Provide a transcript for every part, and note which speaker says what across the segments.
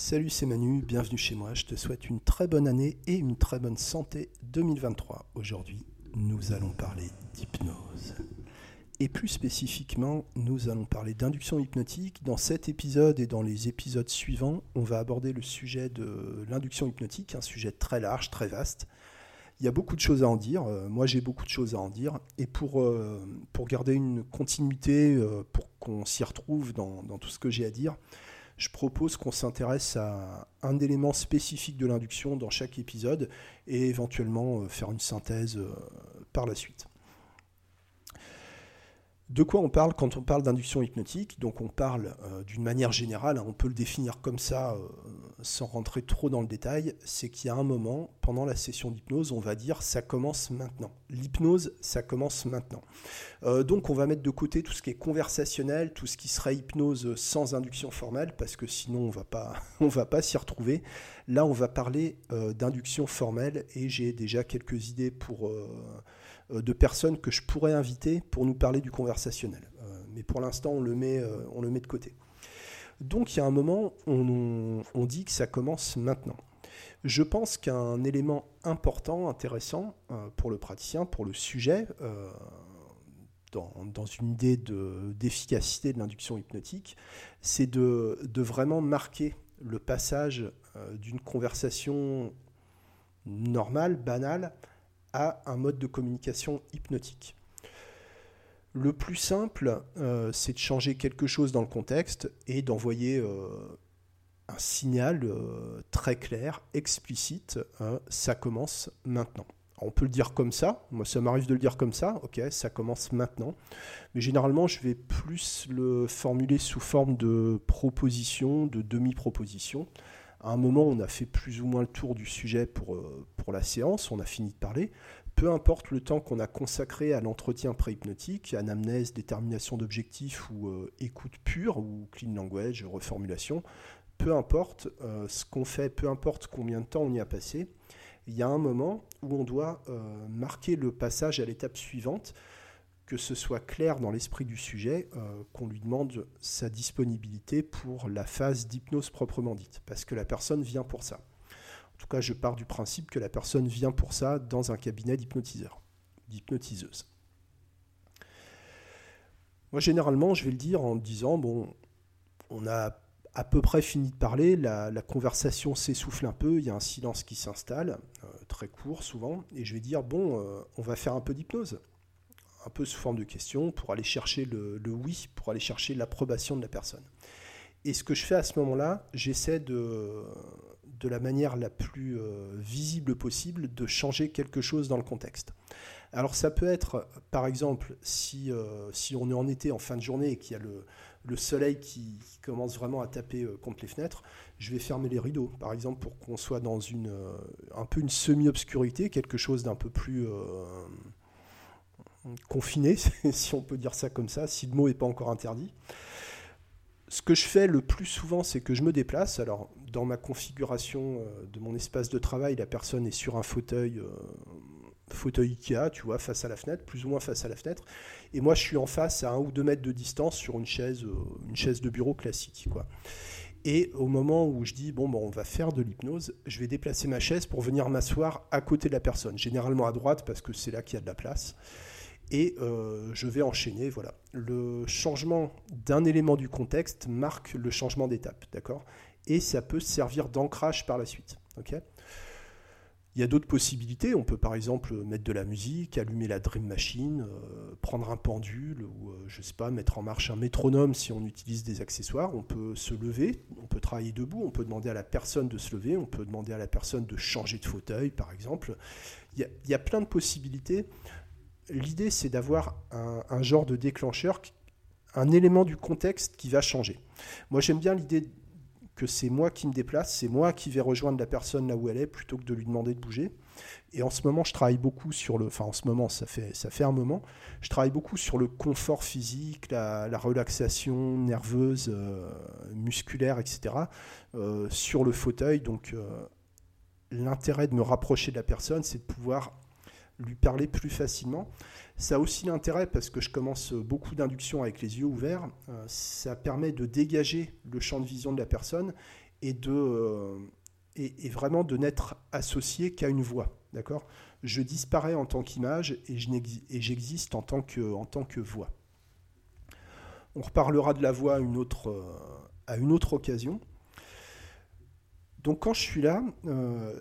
Speaker 1: Salut, c'est Manu, bienvenue chez moi. Je te souhaite une très bonne année et une très bonne santé 2023. Aujourd'hui, nous allons parler d'hypnose. Et plus spécifiquement, nous allons parler d'induction hypnotique. Dans cet épisode et dans les épisodes suivants, on va aborder le sujet de l'induction hypnotique, un sujet très large, très vaste. Il y a beaucoup de choses à en dire. Euh, moi, j'ai beaucoup de choses à en dire. Et pour, euh, pour garder une continuité, euh, pour qu'on s'y retrouve dans, dans tout ce que j'ai à dire, je propose qu'on s'intéresse à un élément spécifique de l'induction dans chaque épisode et éventuellement euh, faire une synthèse euh, par la suite. De quoi on parle quand on parle d'induction hypnotique? Donc on parle euh, d'une manière générale, hein, on peut le définir comme ça sans rentrer trop dans le détail, c'est qu'il y a un moment, pendant la session d'hypnose, on va dire ça commence maintenant. L'hypnose, ça commence maintenant. Euh, donc on va mettre de côté tout ce qui est conversationnel, tout ce qui serait hypnose sans induction formelle, parce que sinon on va pas, va pas s'y retrouver. Là on va parler d'induction formelle et j'ai déjà quelques idées pour euh, de personnes que je pourrais inviter pour nous parler du conversationnel. Euh, mais pour l'instant, euh, on le met de côté. Donc il y a un moment, on, on dit que ça commence maintenant. Je pense qu'un élément important, intéressant pour le praticien, pour le sujet, dans, dans, une idée d'efficacité de, l'induction hypnotique, c'est de, de, vraiment marquer le passage d'une conversation normale, banale, à un mode de communication hypnotique. Le plus simple, euh, c'est de changer quelque chose dans le contexte et d'envoyer euh, un signal euh, très clair, explicite, hein, ça commence maintenant. on peut le dire comme ça, moi ça m'arrive de le dire comme ça, ok, ça commence maintenant. Mais généralement, je vais plus le formuler sous forme de proposition, de demi-proposition. À un moment, on a fait plus ou moins le tour du sujet pour, pour la séance, on a fini de parler. Peu importe le temps qu'on a consacré à l'entretien préhypnotique, anamnèse, détermination d'objectifs ou euh, écoute pure ou clean language, reformulation, peu importe euh, ce qu'on fait, peu importe combien de temps on y a passé, il y a un moment où on doit marquer le passage à l'étape suivante que ce soit clair dans l'esprit du sujet, euh, qu'on lui demande sa disponibilité pour la phase d'hypnose proprement dite, parce que la personne vient pour ça. En tout cas, je pars du principe que la personne vient pour ça dans un cabinet d'hypnotiseur, d'hypnotiseuse. Moi, généralement, je vais le dire en disant, bon, on a à peu près fini de parler, la, conversation s'essouffle un peu, il y a un silence qui s'installe, euh, très court souvent, et je vais dire, bon, euh, on va faire un peu d'hypnose un peu sous forme de question pour aller chercher le, oui, pour aller chercher l'approbation de la personne. Et ce que je fais à ce moment-là, j'essaie de, de la manière la plus euh, visible possible de changer quelque chose dans le contexte. Alors ça peut être, par exemple, si, euh, si on est en été, en fin de journée, et qu'il y a le, le soleil qui, commence vraiment à taper euh, contre les fenêtres, je vais fermer les rideaux, par exemple, pour qu'on soit dans une, un peu une semi-obscurité, quelque chose d'un peu plus confiné, si on peut dire ça comme ça, si le mot n'est pas encore interdit. Ce que je fais le plus souvent, c'est que je me déplace. Alors, dans ma configuration euh, de mon espace de travail, la personne est sur un fauteuil, euh, fauteuil Ikea, tu vois, face à la fenêtre, plus ou moins face à la fenêtre. Et moi, je suis en face à un ou deux mètres de distance sur une chaise, euh, une chaise de bureau classique, quoi. Et au moment où je dis, bon, bon, on va faire de l'hypnose, je vais déplacer ma chaise pour venir m'asseoir à côté de la personne, généralement à droite parce que c'est là qu'il y a de la place et euh, je vais enchaîner. Voilà. Le changement d'un élément du contexte marque le changement d'étape, d'accord? Et ça peut servir d'ancrage par la suite. ok? Il y a d'autres possibilités. On peut par exemple mettre de la musique, allumer la Dream Machine, euh, prendre un pendule ou, euh, je sais pas, mettre en marche un métronome si on utilise des accessoires. On peut se lever, on peut travailler debout, on peut demander à la personne de se lever, on peut demander à la personne de changer de fauteuil par exemple. Il y a, il y a plein de possibilités l'idée, c'est d'avoir un, genre de déclencheur, un élément du contexte qui va changer. Moi, j'aime bien l'idée que c'est moi qui me déplace, c'est moi qui vais rejoindre la personne là où elle est, plutôt que de lui demander de bouger. Et en ce moment, je travaille beaucoup sur le. Enfin, en ce moment, ça fait, ça fait un moment. Je travaille beaucoup sur le confort physique, la, relaxation nerveuse, euh, musculaire, etc. Euh, sur le fauteuil. Donc, euh, l'intérêt de me rapprocher de la personne, c'est de pouvoir lui parler plus facilement. Ça a aussi l'intérêt, parce que je commence beaucoup d'induction avec les yeux ouverts, euh, ça permet de dégager le champ de vision de la personne et, de, et, vraiment de n'être associé qu'à une voix. D'accord? Je disparais en tant qu'image et j'existe en, tant que, en tant que voix. On reparlera de la voix à une autre, à une autre occasion. Donc quand je suis là, euh,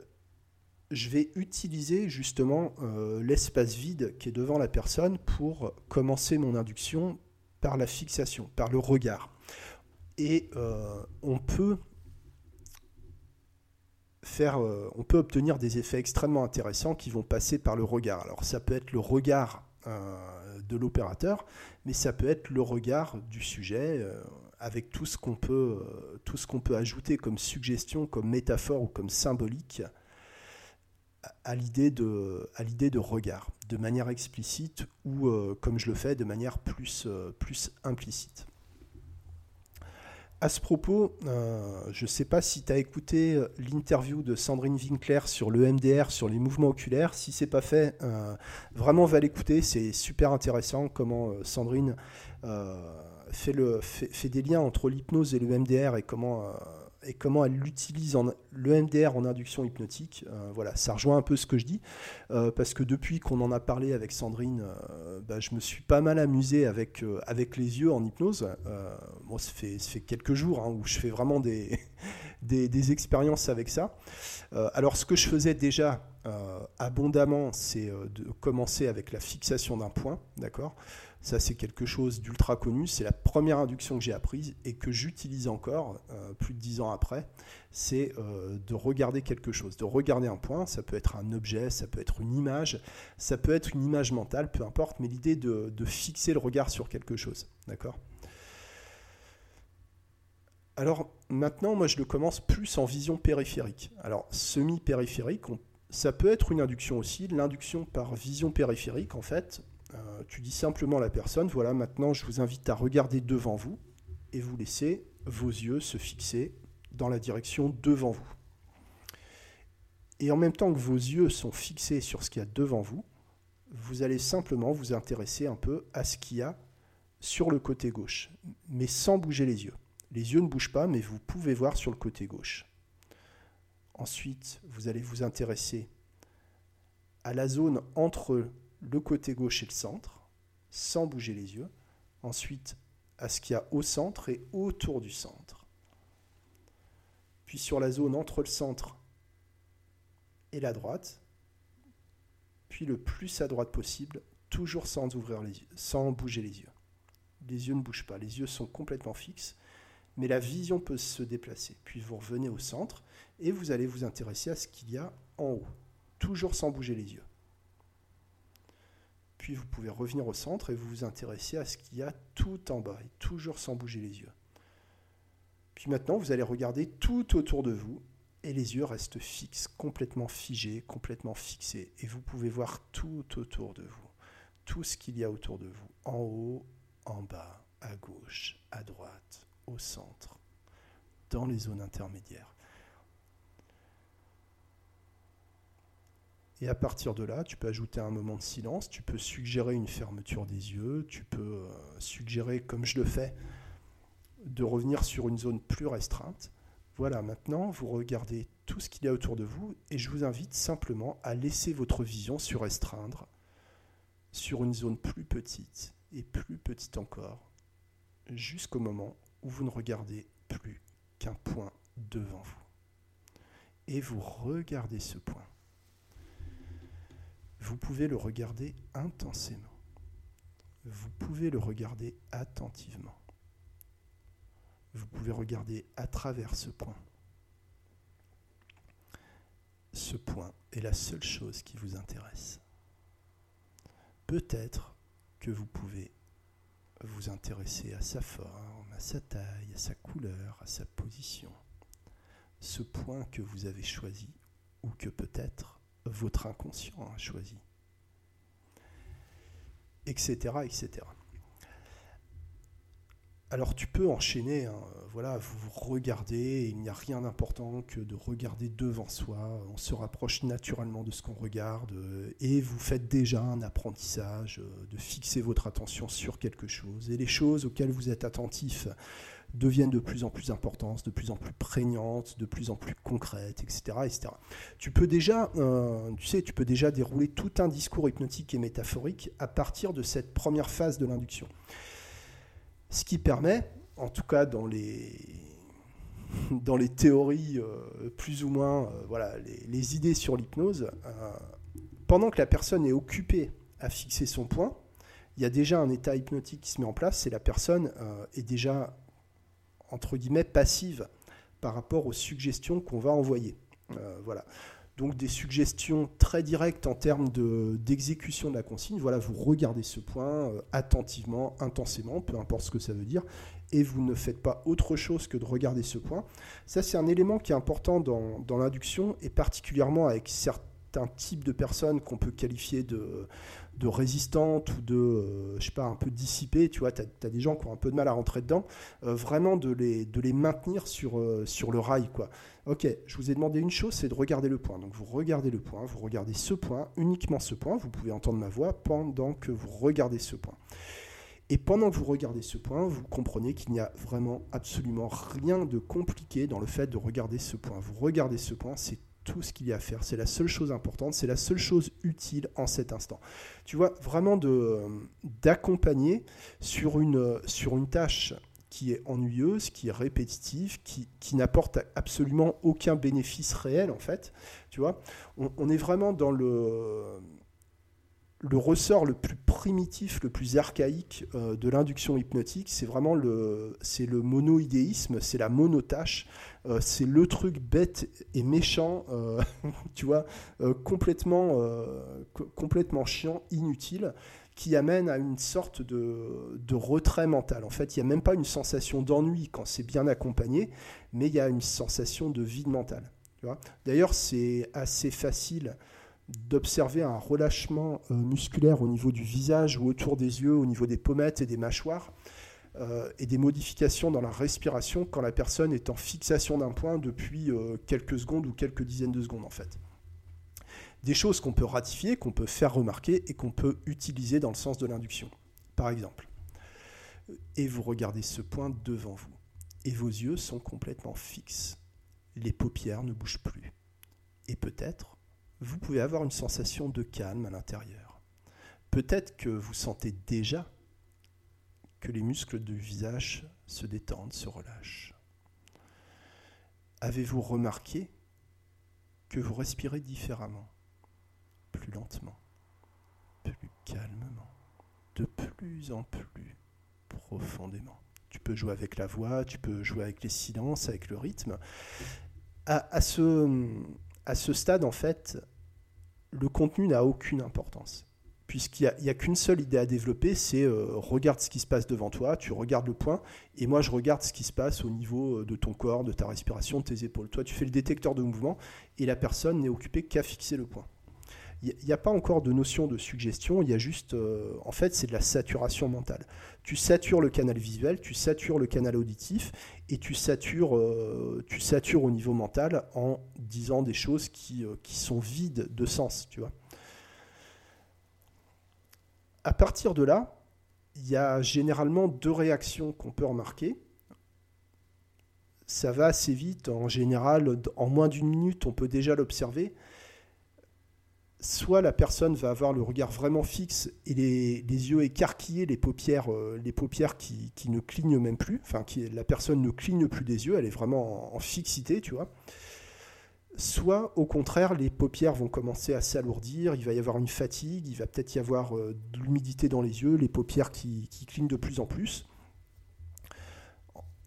Speaker 1: je vais utiliser justement euh, l'espace vide qui est devant la personne pour commencer mon induction par la fixation, par le regard. Et euh, on peut faire, on peut obtenir des effets extrêmement intéressants qui vont passer par le regard. Alors ça peut être le regard de l'opérateur, mais ça peut être le regard du sujet avec tout ce qu'on peut, euh, tout ce qu'on peut ajouter comme suggestion, comme métaphore ou comme symbolique à l'idée de, à l'idée de regard, de manière explicite ou, euh, comme je le fais, de manière plus, euh, plus implicite. À ce propos, je ne sais pas si tu as écouté l'interview de Sandrine Winkler sur le MDR, sur les mouvements oculaires. Si ce n'est pas fait, vraiment va l'écouter. C'est super intéressant comment Sandrine fait, le, fait, des liens entre l'hypnose et le MDR et comment, euh, et comment elle l'utilise en, le MDR en induction hypnotique. Euh, voilà, ça rejoint un peu ce que je dis, euh, parce que depuis qu'on en a parlé avec Sandrine, bah, je me suis pas mal amusé avec, les yeux en hypnose. bon, ça fait, ça quelques jours hein, où je fais vraiment des, des, des expériences avec ça. alors, ce que je faisais déjà abondamment, c'est de commencer avec la fixation d'un point, d'accord? Ça, c'est quelque chose d'ultra connu. C'est la première induction que j'ai apprise et que j'utilise encore euh, plus de dix ans après. C'est euh, de regarder quelque chose, de regarder un point. Ça peut être un objet, ça peut être une image, ça peut être une image mentale, peu importe. Mais l'idée de, de fixer le regard sur quelque chose. D'accord? Alors maintenant, moi je le commence plus en vision périphérique. Alors semi-périphérique, ça peut être une induction aussi. L'induction par vision périphérique, en fait, euh, tu dis simplement à la personne, voilà, maintenant je vous invite à regarder devant vous et vous laissez vos yeux se fixer dans la direction devant vous. Et en même temps que vos yeux sont fixés sur ce qu'il y a devant vous, vous allez simplement vous intéresser un peu à ce qu'il y a sur le côté gauche, mais sans bouger les yeux. Les yeux ne bougent pas, mais vous pouvez voir sur le côté gauche. Ensuite, vous allez vous intéresser à la zone entre le côté gauche et le centre, sans bouger les yeux. Ensuite, à ce qu'il y a au centre et autour du centre. Puis sur la zone entre le centre et la droite. Puis le plus à droite possible, toujours sans ouvrir les yeux, sans bouger les yeux. Les yeux ne bougent pas, les yeux sont complètement fixes, mais la vision peut se déplacer. Puis vous revenez au centre et vous allez vous intéresser à ce qu'il y a en haut, toujours sans bouger les yeux. Puis vous pouvez revenir au centre et vous vous intéressez à ce qu'il y a tout en bas, et toujours sans bouger les yeux. Puis maintenant, vous allez regarder tout autour de vous et les yeux restent fixes, complètement figés, complètement fixés. Et vous pouvez voir tout autour de vous, tout ce qu'il y a autour de vous, en haut, en bas, à gauche, à droite, au centre, dans les zones intermédiaires. Et à partir de là, tu peux ajouter un moment de silence, tu peux suggérer une fermeture des yeux, tu peux euh, suggérer, comme je le fais, de revenir sur une zone plus restreinte. Voilà, maintenant, vous regardez tout ce qu'il y a autour de vous et je vous invite simplement à laisser votre vision se restreindre sur une zone plus petite et plus petite encore, jusqu'au moment où vous ne regardez plus qu'un point devant vous. Et vous regardez ce point vous pouvez le regarder intensément. Vous pouvez le regarder attentivement. Vous pouvez regarder à travers ce point. Ce point est la seule chose qui vous intéresse. Peut-être que vous pouvez vous intéresser à sa forme, à sa taille, à sa couleur, à sa position. Ce point que vous avez choisi ou que peut-être votre inconscient a choisi. Etc. etc. Alors tu peux enchaîner, hein, voilà, vous regardez, il n'y a rien d'important que de regarder devant soi, on se rapproche naturellement de ce qu'on regarde et vous faites déjà un apprentissage de fixer votre attention sur quelque chose. Et les choses auxquelles vous êtes attentif deviennent de plus en plus importantes, de plus en plus prégnantes, de plus en plus concrètes, etc. etc. Tu, peux déjà, euh, tu, sais, tu peux déjà dérouler tout un discours hypnotique et métaphorique à partir de cette première phase de l'induction. Ce qui permet, en tout cas dans les, dans les théories euh, plus ou moins, euh, voilà, les, idées sur l'hypnose, pendant que la personne est occupée à fixer son point, il y a déjà un état hypnotique qui se met en place et la personne est déjà entre guillemets passive par rapport aux suggestions qu'on va envoyer. Euh, voilà. Donc des suggestions très directes en termes d'exécution de, la consigne. Voilà, vous regardez ce point euh, attentivement, intensément, peu importe ce que ça veut dire, et vous ne faites pas autre chose que de regarder ce point. Ça, c'est un élément qui est important dans, dans l'induction, et particulièrement avec certains types de personnes qu'on peut qualifier de, de résistante ou de, euh, je sais pas, un peu dissipée, tu vois, tu as, des gens qui ont un peu de mal à rentrer dedans, euh, vraiment de les, de les maintenir sur, euh, sur le rail, quoi. Ok, je vous ai demandé une chose, c'est de regarder le point. Donc vous regardez le point, vous regardez ce point, uniquement ce point, vous pouvez entendre ma voix pendant que vous regardez ce point. Et pendant que vous regardez ce point, vous comprenez qu'il n'y a vraiment absolument rien de compliqué dans le fait de regarder ce point. Vous regardez ce point, c'est tout ce qu'il y a à faire. C'est la seule chose importante, c'est la seule chose utile en cet instant. Tu vois, vraiment d'accompagner sur une, sur une tâche qui est ennuyeuse, qui est répétitive, qui, qui n'apporte absolument aucun bénéfice réel en fait. Tu vois, on est vraiment dans le le ressort le plus primitif, le plus archaïque euh, de l'induction hypnotique, c'est vraiment le, c'est le monoïdéisme, c'est la monotâche, euh, c'est le truc bête et méchant, euh, tu vois, complètement, complètement chiant, inutile, qui amène à une sorte de, de retrait mental. En fait, il n'y a même pas une sensation d'ennui quand c'est bien accompagné, mais il y a une sensation de vide mental. D'ailleurs, c'est assez facile d'observer un relâchement euh, musculaire au niveau du visage ou autour des yeux, au niveau des pommettes et des mâchoires, euh, et des modifications dans la respiration quand la personne est en fixation d'un point depuis euh, quelques secondes ou quelques dizaines de secondes en fait. Des choses qu'on peut ratifier, qu'on peut faire remarquer et qu'on peut utiliser dans le sens de l'induction. Par exemple, et vous regardez ce point devant vous, et vos yeux sont complètement fixes. Les paupières ne bougent plus. Et peut-être vous pouvez avoir une sensation de calme à l'intérieur. Peut-être que vous sentez déjà que les muscles du visage se détendent, se relâchent. Avez-vous remarqué que vous respirez différemment, plus lentement, plus calmement, de plus en plus profondément? Tu peux jouer avec la voix, tu peux jouer avec les silences, avec le rythme. À, à ce, à ce stade, en fait, le contenu n'a aucune importance. Puisqu'il n'y a, qu'une seule idée à développer, c'est euh, regarde ce qui se passe devant toi, tu regardes le point, et moi je regarde ce qui se passe au niveau euh, de ton corps, de ta respiration, de tes épaules. Toi tu fais le détecteur de mouvement, et la personne n'est occupée qu'à fixer le point. Il n'y a pas encore de notion de suggestion, il y a juste, euh, en fait, c'est de la saturation mentale. Tu satures le canal visuel, tu satures le canal auditif, et tu satures, euh, au niveau mental en disant des choses qui, euh, qui sont vides de sens, tu vois. À partir de là, il y a généralement deux réactions qu'on peut remarquer. Ça va assez vite, en général, en moins d'une minute, on peut déjà l'observer soit la personne va avoir le regard vraiment fixe et les, yeux écarquillés, les paupières, euh, les paupières qui, ne clignent même plus, enfin la personne ne cligne plus des yeux, elle est vraiment en, fixité, tu vois. Soit au contraire, les paupières vont commencer à s'alourdir, il va y avoir une fatigue, il va peut-être y avoir euh, de l'humidité dans les yeux, les paupières qui clignent de plus en plus.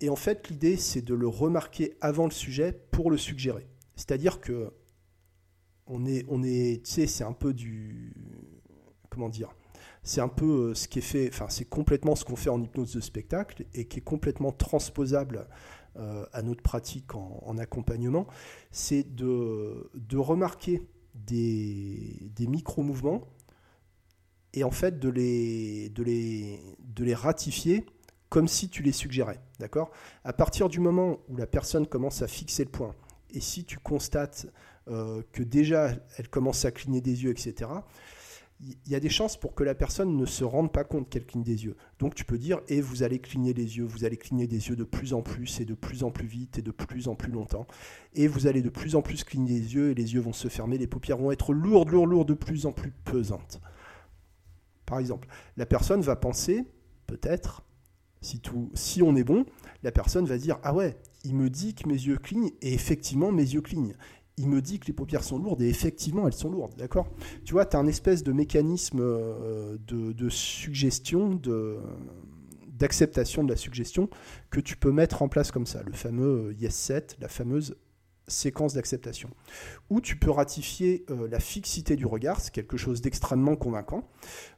Speaker 1: Et en fait, l'idée, c'est de le remarquer avant le sujet pour le suggérer. C'est-à-dire que on est, tu sais, c'est un peu du, comment dire, c'est un peu euh, ce qui est fait, enfin, c'est complètement ce qu'on fait en hypnose de spectacle et qui est complètement transposable euh, à notre pratique en, accompagnement, c'est de, de remarquer des, des micro-mouvements et en fait de les, de les, de les ratifier comme si tu les suggérais. D'accord? À partir du moment où la personne commence à fixer le point, et si tu constates euh, que déjà elle commence à cligner des yeux, etc., il y a des chances pour que la personne ne se rende pas compte qu'elle cligne des yeux. Donc tu peux dire, et vous allez cligner les yeux, vous allez cligner des yeux de plus en plus et de plus en plus vite et de plus en plus longtemps. Et vous allez de plus en plus cligner les yeux et les yeux vont se fermer, les paupières vont être lourdes, lourdes, lourdes, de plus en plus pesantes. Par exemple, la personne va penser, peut-être, si, si on est bon, la personne va dire, ah ouais, il me dit que mes yeux clignent, et effectivement, mes yeux clignent. Il me dit que les paupières sont lourdes et effectivement elles sont lourdes, d'accord? Tu vois, tu as un espèce de mécanisme euh, de, suggestion, de, d'acceptation de la suggestion que tu peux mettre en place comme ça, le fameux euh, yes set, la fameuse séquence d'acceptation. Ou tu peux ratifier euh, la fixité du regard, c'est quelque chose d'extrêmement convaincant.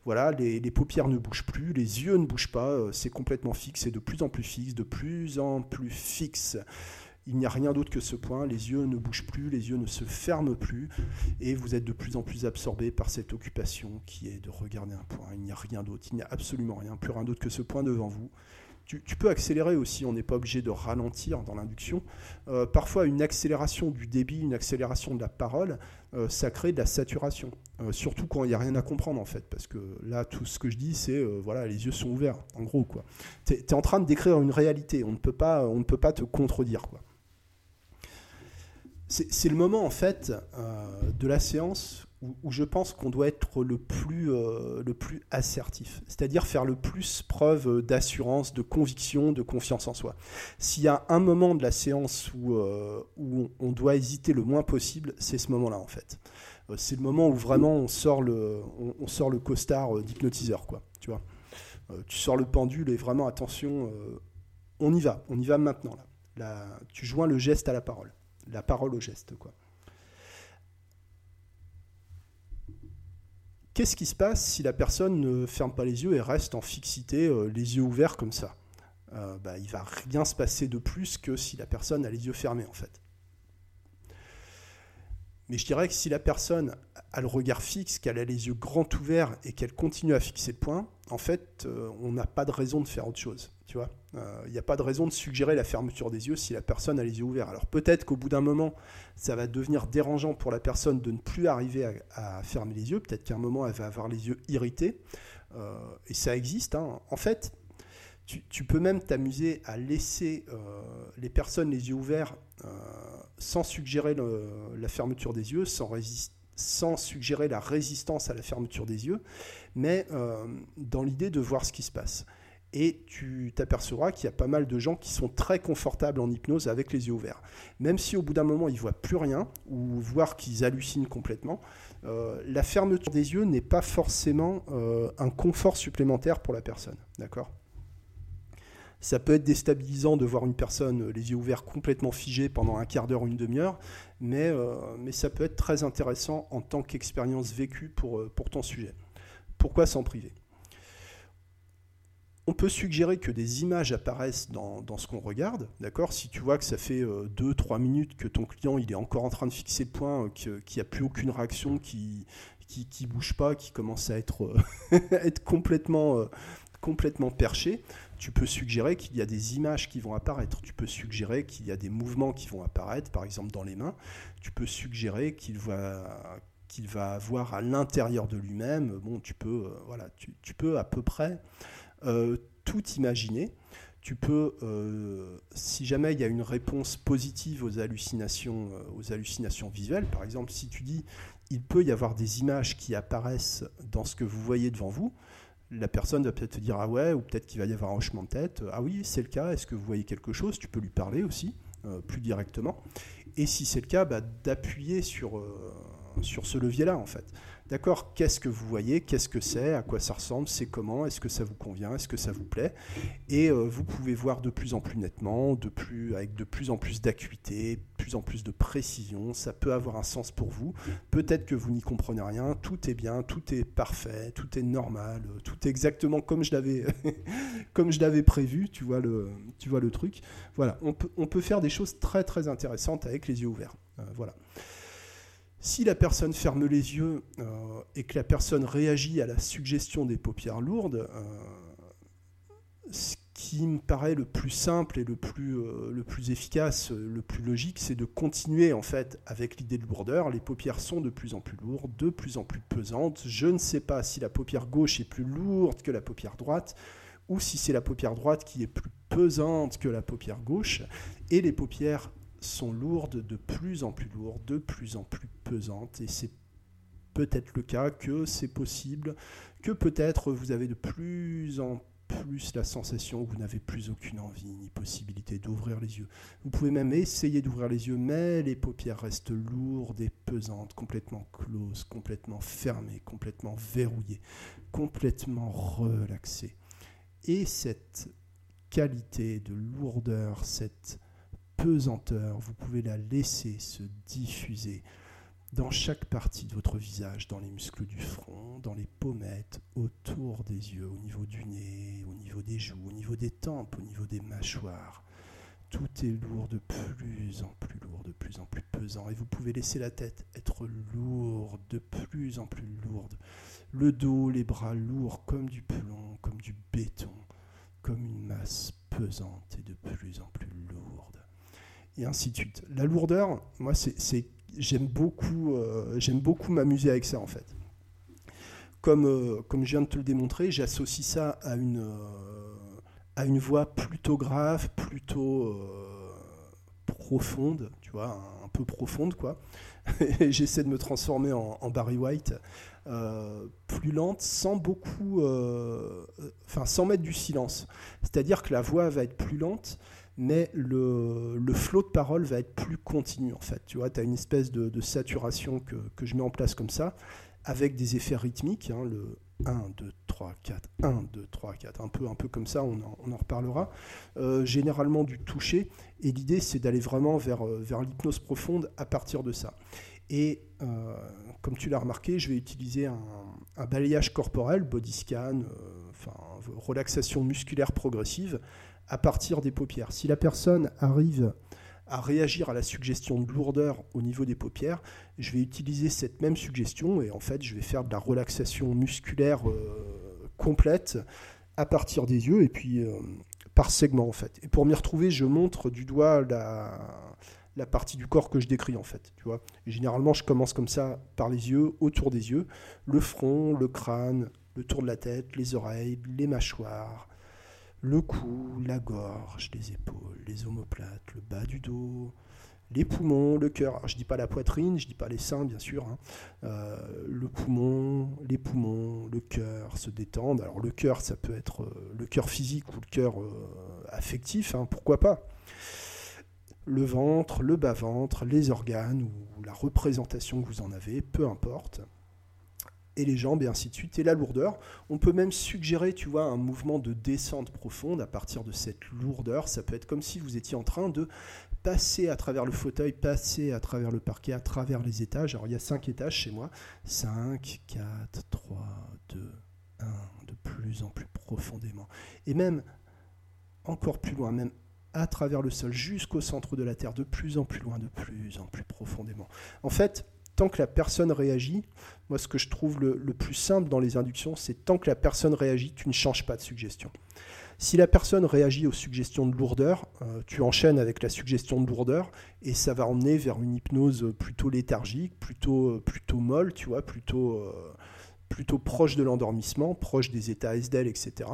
Speaker 1: Voilà, les, les, paupières ne bougent plus, les yeux ne bougent pas, c'est complètement fixe, c'est de plus en plus fixe, de plus en plus fixe. Il n'y a rien d'autre que ce point, les yeux ne bougent plus, les yeux ne se ferment plus, et vous êtes de plus en plus absorbé par cette occupation qui est de regarder un point. Il n'y a rien d'autre, il n'y a absolument rien, plus rien d'autre que ce point devant vous. Tu, peux accélérer aussi, on n'est pas obligé de ralentir dans l'induction. Euh, parfois, une accélération du débit, une accélération de la parole, euh, ça crée de la saturation. Euh, surtout quand il n'y a rien à comprendre, en fait. Parce que là, tout ce que je dis, c'est, voilà, les yeux sont ouverts, en gros. Tu es, en train de décrire une réalité, on ne peut pas, on ne peut pas te contredire. Quoi c'est le moment en fait de la séance où, je pense qu'on doit être le plus, euh, le plus assertif, c'est-à-dire faire le plus preuve d'assurance, de conviction, de confiance en soi. S'il y a un moment de la séance où, euh, on doit hésiter le moins possible, c'est ce moment-là en fait. c'est le moment où vraiment on sort le, on, sort le costard d'hypnotiseur, quoi. Tu vois, tu sors le pendule et vraiment attention, on y va, on y va maintenant là. tu joins le geste à la parole la parole au geste. Quoi. Qu'est-ce qui se passe si la personne ne ferme pas les yeux et reste en fixité, euh, les yeux ouverts comme ça? Euh, bah, Il va rien se passer de plus que si la personne a les yeux fermés en fait. Mais je dirais que si la personne a le regard fixe, qu'elle a les yeux grands ouverts et qu'elle continue à fixer le point, en fait, euh, on n'a pas de raison de faire autre chose. Tu vois, il euh, n'y a pas de raison de suggérer la fermeture des yeux si la personne a les yeux ouverts. Alors peut-être qu'au bout d'un moment, ça va devenir dérangeant pour la personne de ne plus arriver à, fermer les yeux. Peut-être qu'à un moment, elle va avoir les yeux irrités. Euh, et ça existe. Hein. En fait, tu, peux même t'amuser à laisser les personnes les yeux ouverts sans suggérer la fermeture des yeux, sans, suggérer la résistance à la fermeture des yeux, mais euh, dans l'idée de voir ce qui se passe. Et tu t'apercevras qu'il y a pas mal de gens qui sont très confortables en hypnose avec les yeux ouverts. Même si au bout d'un moment ils voient plus rien, ou voire qu'ils hallucinent complètement, euh, la fermeture des yeux n'est pas forcément euh, un confort supplémentaire pour la personne. D'accord? Ça peut être déstabilisant de voir une personne les yeux ouverts complètement figés pendant un quart d'heure ou une demi-heure, mais, euh, mais ça peut être très intéressant en tant qu'expérience vécue pour, euh, pour ton sujet. Pourquoi s'en priver? On peut suggérer que des images apparaissent dans, ce qu'on regarde, d'accord? Si tu vois que ça fait 2-3 euh, minutes que ton client il est encore en train de fixer le point, qu'il n'y a plus aucune réaction, qui qui, qui bouge pas, qui commence à être, être complètement, complètement perché, tu peux suggérer qu'il y a des images qui vont apparaître, tu peux suggérer qu'il y a des mouvements qui vont apparaître, par exemple dans les mains, tu peux suggérer qu'il va qu'il va avoir à l'intérieur de lui-même, bon, tu peux, euh, voilà, tu, peux à peu près euh, tout imaginer. Tu peux, euh, si jamais il y a une réponse positive aux hallucinations, aux hallucinations visuelles, par exemple, si tu dis il peut y avoir des images qui apparaissent dans ce que vous voyez devant vous, la personne va peut-être te dire ah ouais, ou peut-être qu'il va y avoir un hochement de tête. Ah oui, c'est le cas. Est-ce que vous voyez quelque chose Tu peux lui parler aussi, euh, plus directement. Et si c'est le cas, bah, d'appuyer sur, euh, sur ce levier-là, en fait. D'accord Qu'est-ce que vous voyez Qu'est-ce que c'est À quoi ça ressemble C'est comment Est-ce que ça vous convient Est-ce que ça vous plaît? Et euh, vous pouvez voir de plus en plus nettement, avec de plus en plus d'acuité, de plus en plus de précision. Ça peut avoir un sens pour vous. Peut-être que vous n'y comprenez rien. Tout est bien, tout est parfait, tout est normal, tout est exactement comme je l'avais, prévu. Tu vois le, truc. Voilà, on peut, on faire des choses très très intéressantes avec les yeux ouverts. Euh, voilà. Si la personne ferme les yeux euh, et que la personne réagit à la suggestion des paupières lourdes, euh, qui me paraît le plus simple et le plus, euh, le plus efficace, le plus logique, c'est de continuer en fait avec l'idée de lourdeur. Les paupières sont de plus en plus lourdes, de plus en plus pesantes. Je ne sais pas si la paupière gauche est plus lourde que la paupière droite ou si c'est la paupière droite qui est plus pesante que la paupière gauche. Et les paupières sont lourdes, de plus en plus lourdes, de plus en plus pesantes. Et c'est peut-être le cas que c'est possible, que peut-être vous avez de plus en plus la sensation que vous n'avez plus aucune envie ni possibilité d'ouvrir les yeux. Vous pouvez même essayer d'ouvrir les yeux, mais les paupières restent lourdes et pesantes, complètement closes, complètement fermées, complètement verrouillées, complètement relaxées. Et cette qualité de lourdeur, cette vous pouvez la laisser se diffuser dans chaque partie de votre visage, dans les muscles du front, dans les pommettes, autour des yeux, au niveau du nez, au niveau des joues, au niveau des tempes, au niveau des mâchoires. Tout est lourd, de plus en plus lourd, de plus en plus pesant. Et vous pouvez laisser la tête être lourde, de plus en plus lourde. Le dos, les bras lourds comme du plomb, comme du béton, comme une masse pesante et de plus en plus lourde. Et ainsi de suite. La lourdeur, moi, c'est j'aime beaucoup, euh, j'aime beaucoup m'amuser avec ça en fait. Comme, euh, comme je viens de te le démontrer, j'associe ça à une, euh, à une voix plutôt grave, plutôt profonde, tu vois, un, peu profonde quoi. J'essaie de me transformer en, en Barry White, plus lente, sans beaucoup, enfin sans mettre du silence. C'est-à-dire que la voix va être plus lente, mais le, le, flot de parole va être plus continu en fait. Tu vois, tu as une espèce de, saturation que, que, je mets en place comme ça, avec des effets rythmiques, hein, le 1, 2, 3, 4, 1, 2, 3, 4, un peu, un peu comme ça, on en, on en reparlera. Euh, généralement du toucher, et l'idée c'est d'aller vraiment vers, euh, vers l'hypnose profonde à partir de ça. Et euh, comme tu l'as remarqué, je vais utiliser un, balayage corporel, body scan, enfin, relaxation musculaire progressive, à partir des paupières. Si la personne arrive à réagir à la suggestion de lourdeur au niveau des paupières, je vais utiliser cette même suggestion et en fait je vais faire de la relaxation musculaire euh, complète à partir des yeux et puis euh, par segment en fait. Et pour m'y retrouver, je montre du doigt la, la partie du corps que je décris en fait. Tu vois. généralement, je commence comme ça par les yeux, autour des yeux, le front, le crâne, le tour de la tête, les oreilles, les mâchoires, le cou, la gorge, les épaules, les omoplates, le bas du dos, les poumons, le cœur. Je je dis pas la poitrine, je dis pas les seins, bien sûr. Hein. Euh, le poumon, les poumons, le cœur se détendent. Alors le cœur, ça peut être euh, le cœur physique ou le cœur euh, affectif, hein, pourquoi pas. Le ventre, le bas-ventre, les organes ou la représentation que vous en avez, peu importe et les jambes et ainsi de suite, et la lourdeur. On peut même suggérer, tu vois, un mouvement de descente profonde à partir de cette lourdeur. Ça peut être comme si vous étiez en train de passer à travers le fauteuil, passer à travers le parquet, à travers les étages. Alors il y a cinq étages chez moi. 5, 4, 3, 2, 1, de plus en plus profondément. Et même encore plus loin, même à travers le sol, jusqu'au centre de la Terre, de plus en plus loin, de plus en plus profondément. En fait, tant que la personne réagit, moi ce que je trouve le, plus simple dans les inductions, c'est tant que la personne réagit, tu ne changes pas de suggestion. Si la personne réagit aux suggestions de lourdeur, euh, tu enchaînes avec la suggestion de lourdeur et ça va emmener vers une hypnose plutôt léthargique, plutôt, euh, plutôt molle, tu vois, plutôt, euh, plutôt proche de l'endormissement, proche des états SDL, etc.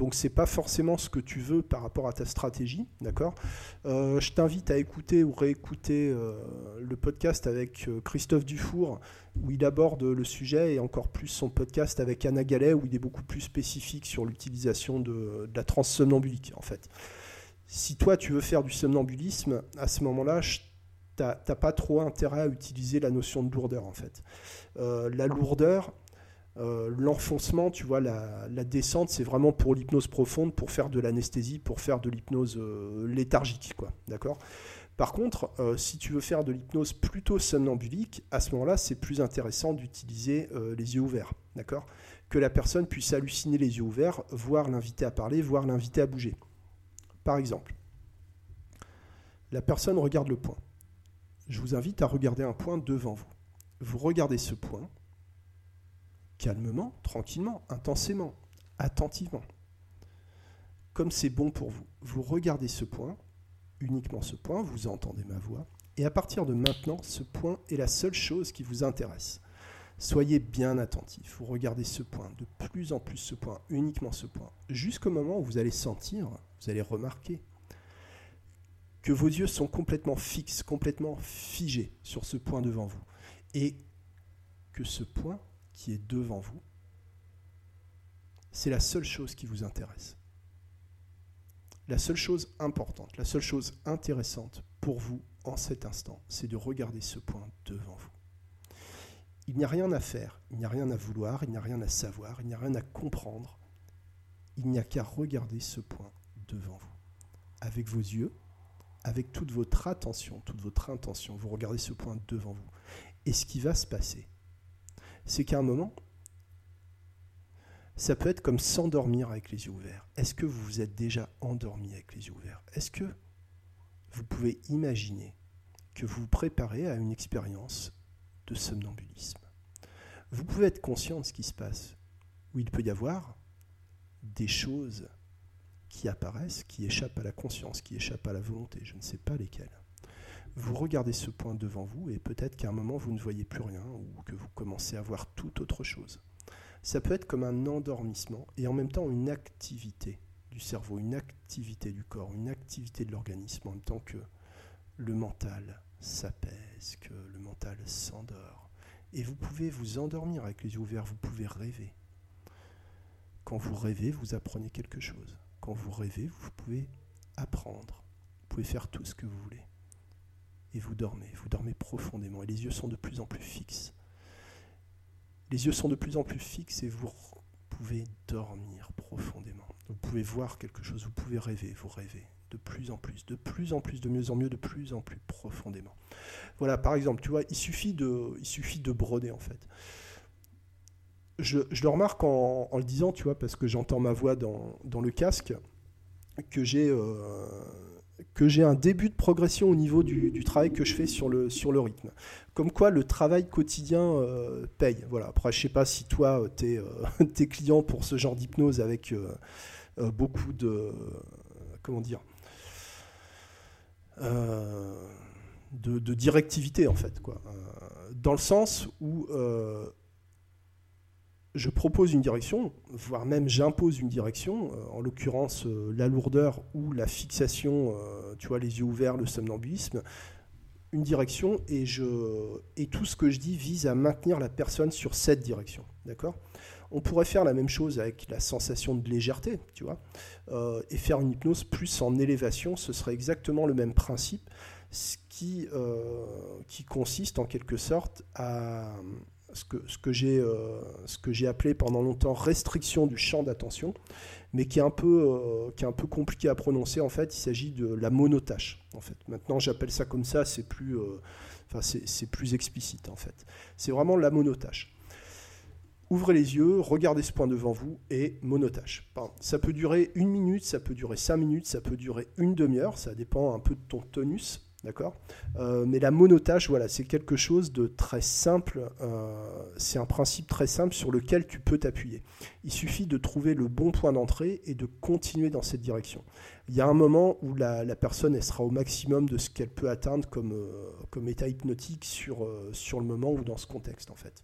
Speaker 1: Donc c'est pas forcément ce que tu veux par rapport à ta stratégie, d'accord? Euh, Je t'invite à écouter ou réécouter euh, le podcast avec euh, Christophe Dufour où il aborde le sujet et encore plus son podcast avec Anna Gallet où il est beaucoup plus spécifique sur l'utilisation de, la transsomnambulique en fait. Si toi tu veux faire du somnambulisme, à ce moment-là, t'as pas trop intérêt à utiliser la notion de lourdeur en fait. la lourdeur, euh, l'enfoncement, tu vois, la, descente, c'est vraiment pour l'hypnose profonde, pour faire de l'anesthésie, pour faire de l'hypnose euh, léthargique, quoi. D'accord? Par contre, euh, si tu veux faire de l'hypnose plutôt somnambulique, à ce moment-là, c'est plus intéressant d'utiliser les yeux ouverts, d'accord? Que la personne puisse halluciner les yeux ouverts, voir l'inviter à parler, voir l'inviter à bouger. Par exemple, la personne regarde le point. Je vous invite à regarder un point devant vous. Vous regardez ce point calmement, tranquillement, intensément, attentivement. comme c'est bon pour vous. Vous regardez ce point, uniquement ce point, vous entendez ma voix, et à partir de maintenant, ce point est la seule chose qui vous intéresse. Soyez bien attentif, vous regardez ce point, de plus en plus ce point, uniquement ce point, jusqu'au moment où vous allez sentir, vous allez remarquer que vos yeux sont complètement fixes, complètement figés sur ce point devant vous, et que ce point qui est devant vous, c'est la seule chose qui vous intéresse. La seule chose importante, la seule chose intéressante pour vous en cet instant, c'est de regarder ce point devant vous. Il n'y a rien à faire, il n'y a rien à vouloir, il n'y a rien à savoir, il n'y a rien à comprendre. Il n'y a qu'à regarder ce point devant vous. Avec vos yeux, avec toute votre attention, toute votre intention, vous regardez ce point devant vous. Et ce qui va se passer, c'est qu'à un moment, ça peut être comme s'endormir avec les yeux ouverts. Est-ce que vous vous êtes déjà endormi avec les yeux ouverts? Est-ce que vous pouvez imaginer que vous vous préparez à une expérience de somnambulisme? Vous pouvez être conscient de ce qui se passe, où il peut y avoir des choses qui apparaissent, qui échappent à la conscience, qui échappent à la volonté, je ne sais pas lesquelles. Vous regardez ce point devant vous et peut-être qu'à un moment vous ne voyez plus rien ou que vous commencez à voir tout autre chose. Ça peut être comme un endormissement et en même temps une activité du cerveau, une activité du corps, une activité de l'organisme, en même temps que le mental s'apaise, que le mental s'endort. Et vous pouvez vous endormir avec les yeux ouverts, vous pouvez rêver. Quand vous rêvez, vous apprenez quelque chose. Quand vous rêvez, vous pouvez apprendre. Vous pouvez faire tout ce que vous voulez. Et vous dormez, vous dormez profondément. Et les yeux sont de plus en plus fixes. Les yeux sont de plus en plus fixes et vous pouvez dormir profondément. Vous pouvez voir quelque chose, vous pouvez rêver, vous rêvez de plus en plus, de plus en plus, de mieux en mieux, de plus en plus profondément. Voilà, par exemple, tu vois, il suffit de, il suffit de broder en fait. Je, le remarque en, le disant, tu vois, parce que j'entends ma voix dans, le casque, que j'ai euh, que j'ai un début de progression au niveau du, travail que je fais sur le, rythme. Comme quoi le travail quotidien euh, paye. Voilà. Après, je sais pas si toi, tu es, euh, client pour ce genre d'hypnose avec beaucoup de... Comment dire de, directivité en fait. Quoi. dans le sens où je propose une direction, voire même j'impose une direction, euh, en l'occurrence euh, la lourdeur ou la fixation, euh, tu vois, les yeux ouverts, le somnambulisme, une direction et, je, et tout ce que je dis vise à maintenir la personne sur cette direction. D'accord? On pourrait faire la même chose avec la sensation de légèreté, tu vois, et faire une hypnose plus en élévation, ce serait exactement le même principe, ce qui, qui consiste en quelque sorte à ce que, ce que j'ai euh, appelé pendant longtemps restriction du champ d'attention, mais qui est, un peu, euh, qui est un peu compliqué à prononcer. En fait, il s'agit de la monotâche. En fait. Maintenant, j'appelle ça comme ça, c'est plus, euh, plus explicite. En fait. C'est vraiment la monotâche. Ouvrez les yeux, regardez ce point devant vous et monotâche. Ça peut durer une minute, ça peut durer cinq minutes, ça peut durer une demi-heure, ça dépend un peu de ton tonus. D'accord euh, Mais la monotâche, voilà, c'est quelque chose de très simple. Euh, c'est un principe très simple sur lequel tu peux t'appuyer. Il suffit de trouver le bon point d'entrée et de continuer dans cette direction. Il y a un moment où la, personne sera au maximum de ce qu'elle peut atteindre comme, euh, comme état hypnotique sur, sur le moment ou dans ce contexte, en fait.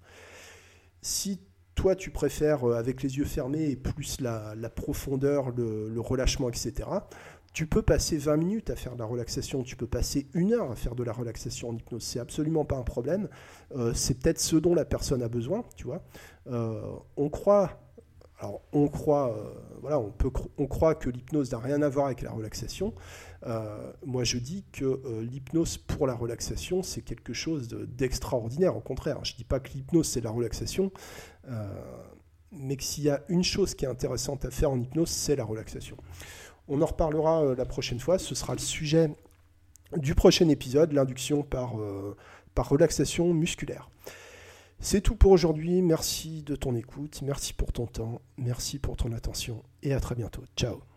Speaker 1: Si toi, tu préfères avec les yeux fermés et plus la, profondeur, le relâchement, etc., tu peux passer 20 minutes à faire de la relaxation, tu peux passer une heure à faire de la relaxation en hypnose, c'est absolument pas un problème. Euh, c'est peut-être ce dont la personne a besoin, tu vois. Euh, on croit, on croit, euh, on croit que l'hypnose n'a rien à voir avec la relaxation. moi, je dis que l'hypnose pour la relaxation, c'est quelque chose d'extraordinaire. Au contraire, je dis pas que l'hypnose c'est la relaxation mais que s'il y a une chose qui est intéressante à faire en hypnose, c'est la relaxation. On en reparlera euh, la prochaine fois. Ce sera le sujet du prochain épisode, l'induction euh, par relaxation musculaire. C'est tout pour aujourd'hui. Merci de ton écoute, merci pour ton temps, merci pour ton attention et à très bientôt. Ciao